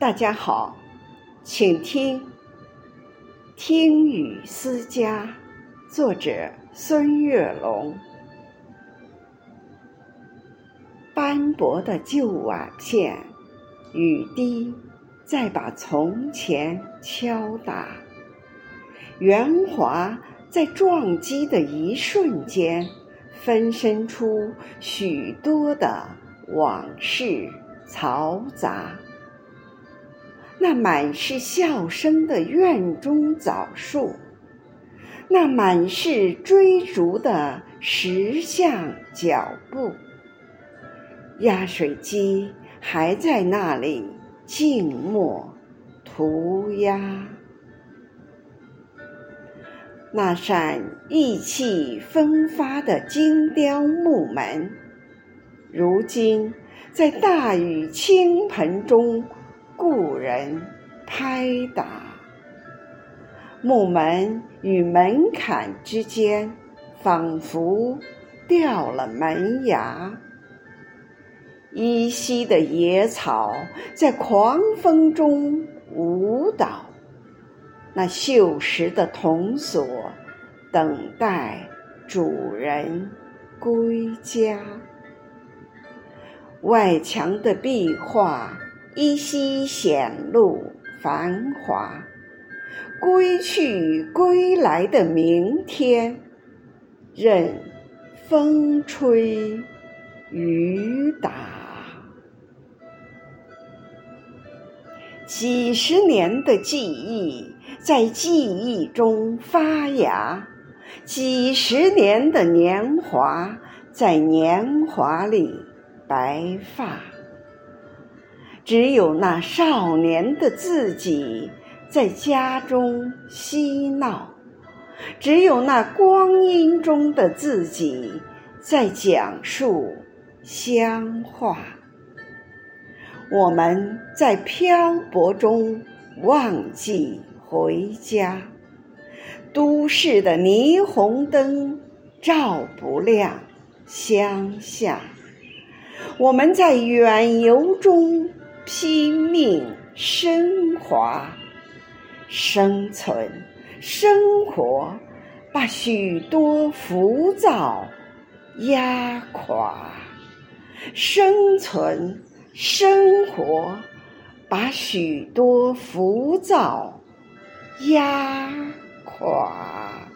大家好，请听《听雨思家》，作者孙月龙。斑驳的旧瓦片，雨滴在把从前敲打，圆滑在撞击的一瞬间，分身出许多的往事嘈杂。那满是笑声的院中枣树，那满是追逐的石像脚步，压水机还在那里静默涂鸦。那扇意气风发的精雕木门，如今在大雨倾盆中。故人拍打木门与门槛之间，仿佛掉了门牙。依稀的野草在狂风中舞蹈，那锈蚀的铜锁等待主人归家。外墙的壁画。依稀显露繁华，归去归来的明天，任风吹雨打。几十年的记忆在记忆中发芽，几十年的年华在年华里白发。只有那少年的自己在家中嬉闹，只有那光阴中的自己在讲述乡话。我们在漂泊中忘记回家，都市的霓虹灯照不亮乡下。我们在远游中。拼命升华，生存，生活，把许多浮躁压垮；生存，生活，把许多浮躁压垮。